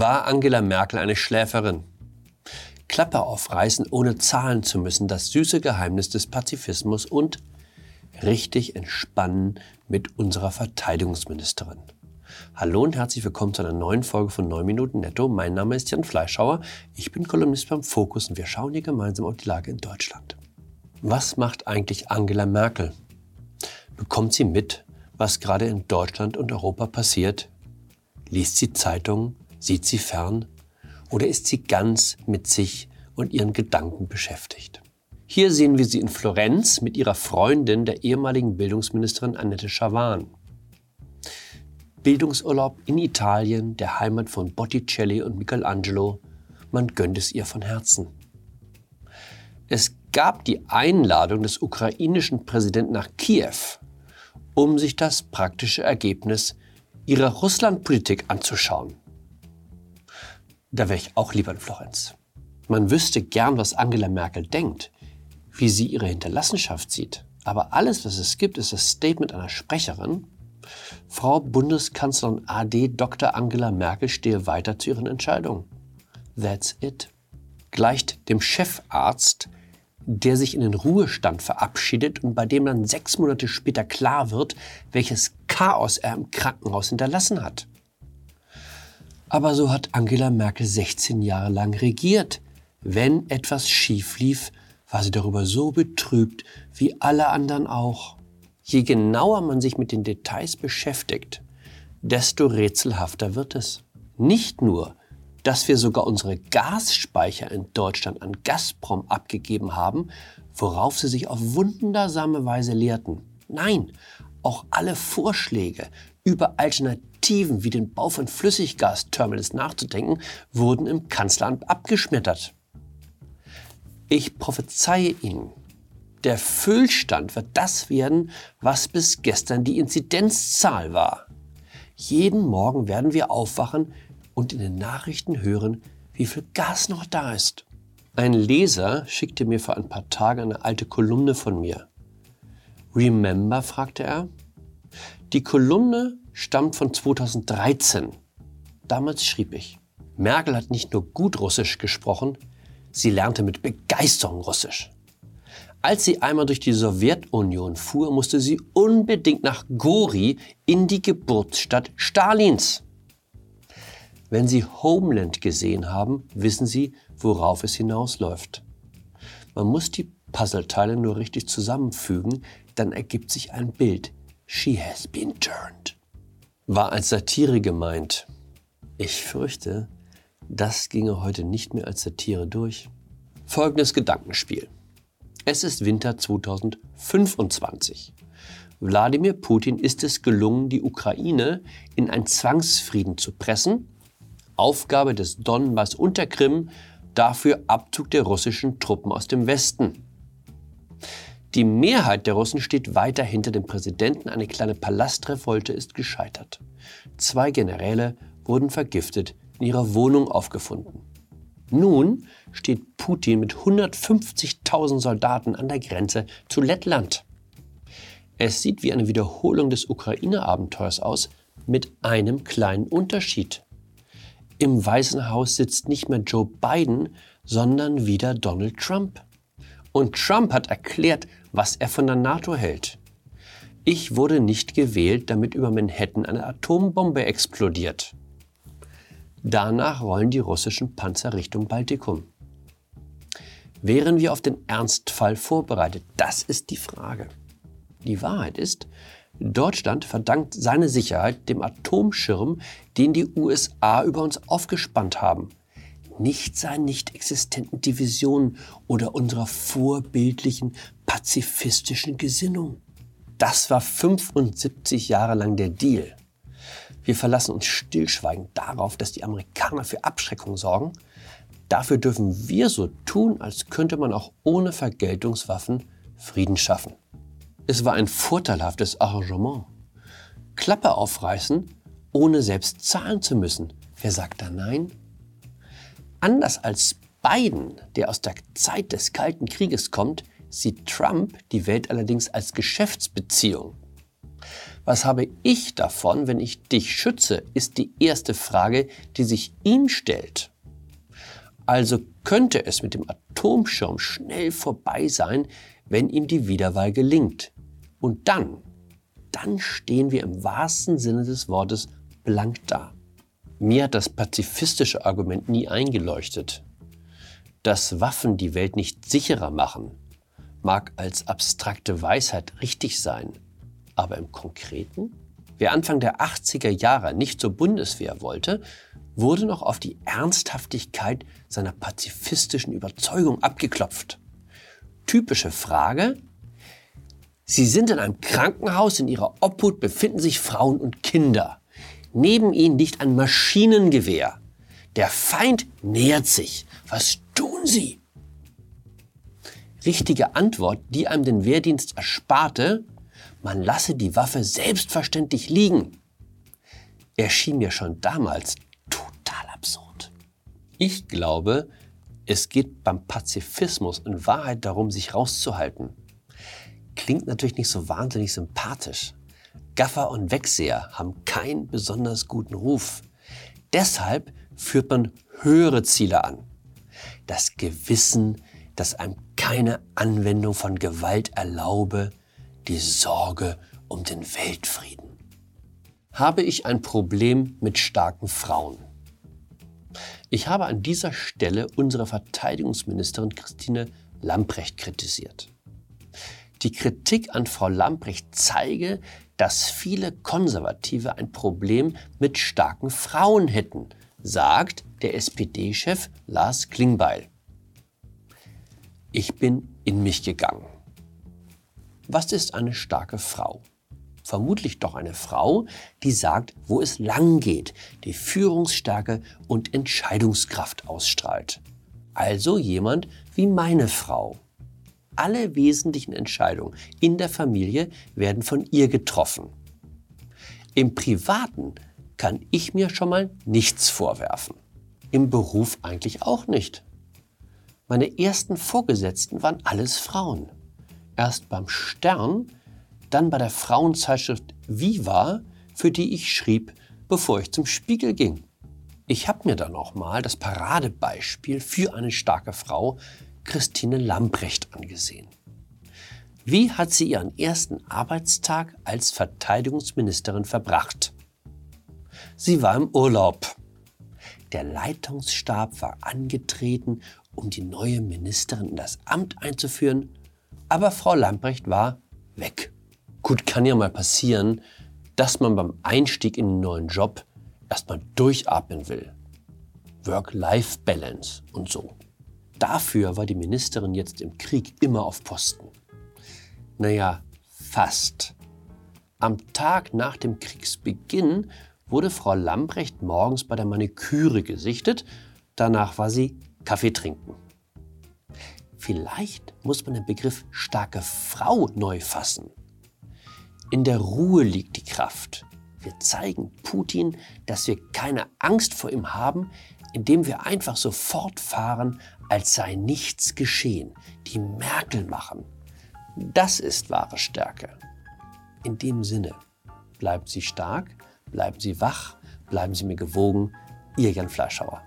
War Angela Merkel eine Schläferin? Klappe aufreißen, ohne zahlen zu müssen, das süße Geheimnis des Pazifismus und richtig entspannen mit unserer Verteidigungsministerin. Hallo und herzlich willkommen zu einer neuen Folge von 9 Minuten Netto. Mein Name ist Jan Fleischhauer, ich bin Kolumnist beim Fokus und wir schauen hier gemeinsam auf die Lage in Deutschland. Was macht eigentlich Angela Merkel? Bekommt sie mit, was gerade in Deutschland und Europa passiert? Liest sie Zeitungen? Sieht sie fern? Oder ist sie ganz mit sich und ihren Gedanken beschäftigt? Hier sehen wir sie in Florenz mit ihrer Freundin, der ehemaligen Bildungsministerin Annette Schawan. Bildungsurlaub in Italien, der Heimat von Botticelli und Michelangelo. Man gönnt es ihr von Herzen. Es gab die Einladung des ukrainischen Präsidenten nach Kiew, um sich das praktische Ergebnis ihrer Russlandpolitik anzuschauen. Da wäre ich auch lieber in Florenz. Man wüsste gern, was Angela Merkel denkt, wie sie ihre Hinterlassenschaft sieht. Aber alles, was es gibt, ist das Statement einer Sprecherin. Frau Bundeskanzlerin AD Dr. Angela Merkel stehe weiter zu ihren Entscheidungen. That's it. Gleicht dem Chefarzt, der sich in den Ruhestand verabschiedet und bei dem dann sechs Monate später klar wird, welches Chaos er im Krankenhaus hinterlassen hat. Aber so hat Angela Merkel 16 Jahre lang regiert. Wenn etwas schief lief, war sie darüber so betrübt wie alle anderen auch. Je genauer man sich mit den Details beschäftigt, desto rätselhafter wird es. Nicht nur, dass wir sogar unsere Gasspeicher in Deutschland an Gazprom abgegeben haben, worauf sie sich auf wundersame Weise lehrten. Nein, auch alle Vorschläge über Alternativen Alternativen wie den Bau von Flüssiggasterminals nachzudenken, wurden im Kanzleramt abgeschmettert. Ich prophezeie Ihnen, der Füllstand wird das werden, was bis gestern die Inzidenzzahl war. Jeden Morgen werden wir aufwachen und in den Nachrichten hören, wie viel Gas noch da ist. Ein Leser schickte mir vor ein paar Tagen eine alte Kolumne von mir. Remember? fragte er. Die Kolumne stammt von 2013. Damals schrieb ich, Merkel hat nicht nur gut Russisch gesprochen, sie lernte mit Begeisterung Russisch. Als sie einmal durch die Sowjetunion fuhr, musste sie unbedingt nach Gori in die Geburtsstadt Stalins. Wenn Sie Homeland gesehen haben, wissen Sie, worauf es hinausläuft. Man muss die Puzzleteile nur richtig zusammenfügen, dann ergibt sich ein Bild. She has been turned war als Satire gemeint. Ich fürchte, das ginge heute nicht mehr als Satire durch. Folgendes Gedankenspiel. Es ist Winter 2025. Wladimir Putin ist es gelungen, die Ukraine in einen Zwangsfrieden zu pressen. Aufgabe des Donbass und Krim, dafür Abzug der russischen Truppen aus dem Westen. Die Mehrheit der Russen steht weiter hinter dem Präsidenten. Eine kleine Palastrevolte ist gescheitert. Zwei Generäle wurden vergiftet in ihrer Wohnung aufgefunden. Nun steht Putin mit 150.000 Soldaten an der Grenze zu Lettland. Es sieht wie eine Wiederholung des Ukraine-Abenteuers aus, mit einem kleinen Unterschied. Im Weißen Haus sitzt nicht mehr Joe Biden, sondern wieder Donald Trump. Und Trump hat erklärt, was er von der NATO hält. Ich wurde nicht gewählt, damit über Manhattan eine Atombombe explodiert. Danach rollen die russischen Panzer Richtung Baltikum. Wären wir auf den Ernstfall vorbereitet? Das ist die Frage. Die Wahrheit ist, Deutschland verdankt seine Sicherheit dem Atomschirm, den die USA über uns aufgespannt haben nicht seinen nicht existenten Divisionen oder unserer vorbildlichen pazifistischen Gesinnung. Das war 75 Jahre lang der Deal. Wir verlassen uns stillschweigend darauf, dass die Amerikaner für Abschreckung sorgen. Dafür dürfen wir so tun, als könnte man auch ohne Vergeltungswaffen Frieden schaffen. Es war ein vorteilhaftes Arrangement. Klappe aufreißen, ohne selbst zahlen zu müssen. Wer sagt da Nein? Anders als Biden, der aus der Zeit des Kalten Krieges kommt, sieht Trump die Welt allerdings als Geschäftsbeziehung. Was habe ich davon, wenn ich dich schütze, ist die erste Frage, die sich ihm stellt. Also könnte es mit dem Atomschirm schnell vorbei sein, wenn ihm die Wiederwahl gelingt. Und dann, dann stehen wir im wahrsten Sinne des Wortes blank da. Mir hat das pazifistische Argument nie eingeleuchtet. Dass Waffen die Welt nicht sicherer machen, mag als abstrakte Weisheit richtig sein. Aber im Konkreten? Wer Anfang der 80er Jahre nicht zur Bundeswehr wollte, wurde noch auf die Ernsthaftigkeit seiner pazifistischen Überzeugung abgeklopft. Typische Frage. Sie sind in einem Krankenhaus, in ihrer Obhut befinden sich Frauen und Kinder. Neben ihnen liegt ein Maschinengewehr. Der Feind nähert sich. Was tun Sie? Richtige Antwort, die einem den Wehrdienst ersparte, man lasse die Waffe selbstverständlich liegen, erschien mir schon damals total absurd. Ich glaube, es geht beim Pazifismus in Wahrheit darum, sich rauszuhalten. Klingt natürlich nicht so wahnsinnig sympathisch. Gaffer und Wegseher haben keinen besonders guten Ruf. Deshalb führt man höhere Ziele an. Das Gewissen, das einem keine Anwendung von Gewalt erlaube, die Sorge um den Weltfrieden. Habe ich ein Problem mit starken Frauen? Ich habe an dieser Stelle unsere Verteidigungsministerin Christine Lamprecht kritisiert. Die Kritik an Frau Lamprecht zeige, dass viele Konservative ein Problem mit starken Frauen hätten, sagt der SPD-Chef Lars Klingbeil. Ich bin in mich gegangen. Was ist eine starke Frau? Vermutlich doch eine Frau, die sagt, wo es lang geht, die Führungsstärke und Entscheidungskraft ausstrahlt. Also jemand wie meine Frau. Alle wesentlichen Entscheidungen in der Familie werden von ihr getroffen. Im Privaten kann ich mir schon mal nichts vorwerfen. Im Beruf eigentlich auch nicht. Meine ersten Vorgesetzten waren alles Frauen. Erst beim Stern, dann bei der Frauenzeitschrift Viva, für die ich schrieb, bevor ich zum Spiegel ging. Ich habe mir dann auch mal das Paradebeispiel für eine starke Frau Christine Lambrecht angesehen. Wie hat sie ihren ersten Arbeitstag als Verteidigungsministerin verbracht? Sie war im Urlaub. Der Leitungsstab war angetreten, um die neue Ministerin in das Amt einzuführen, aber Frau Lambrecht war weg. Gut, kann ja mal passieren, dass man beim Einstieg in einen neuen Job erstmal durchatmen will. Work-Life-Balance und so. Dafür war die Ministerin jetzt im Krieg immer auf Posten. Naja, fast. Am Tag nach dem Kriegsbeginn wurde Frau Lambrecht morgens bei der Maniküre gesichtet. Danach war sie Kaffee trinken. Vielleicht muss man den Begriff starke Frau neu fassen. In der Ruhe liegt die Kraft. Wir zeigen Putin, dass wir keine Angst vor ihm haben, indem wir einfach so fortfahren, als sei nichts geschehen, die Merkel machen. Das ist wahre Stärke. In dem Sinne, bleiben Sie stark, bleiben Sie wach, bleiben Sie mir gewogen, Ihr Jan Fleischhauer.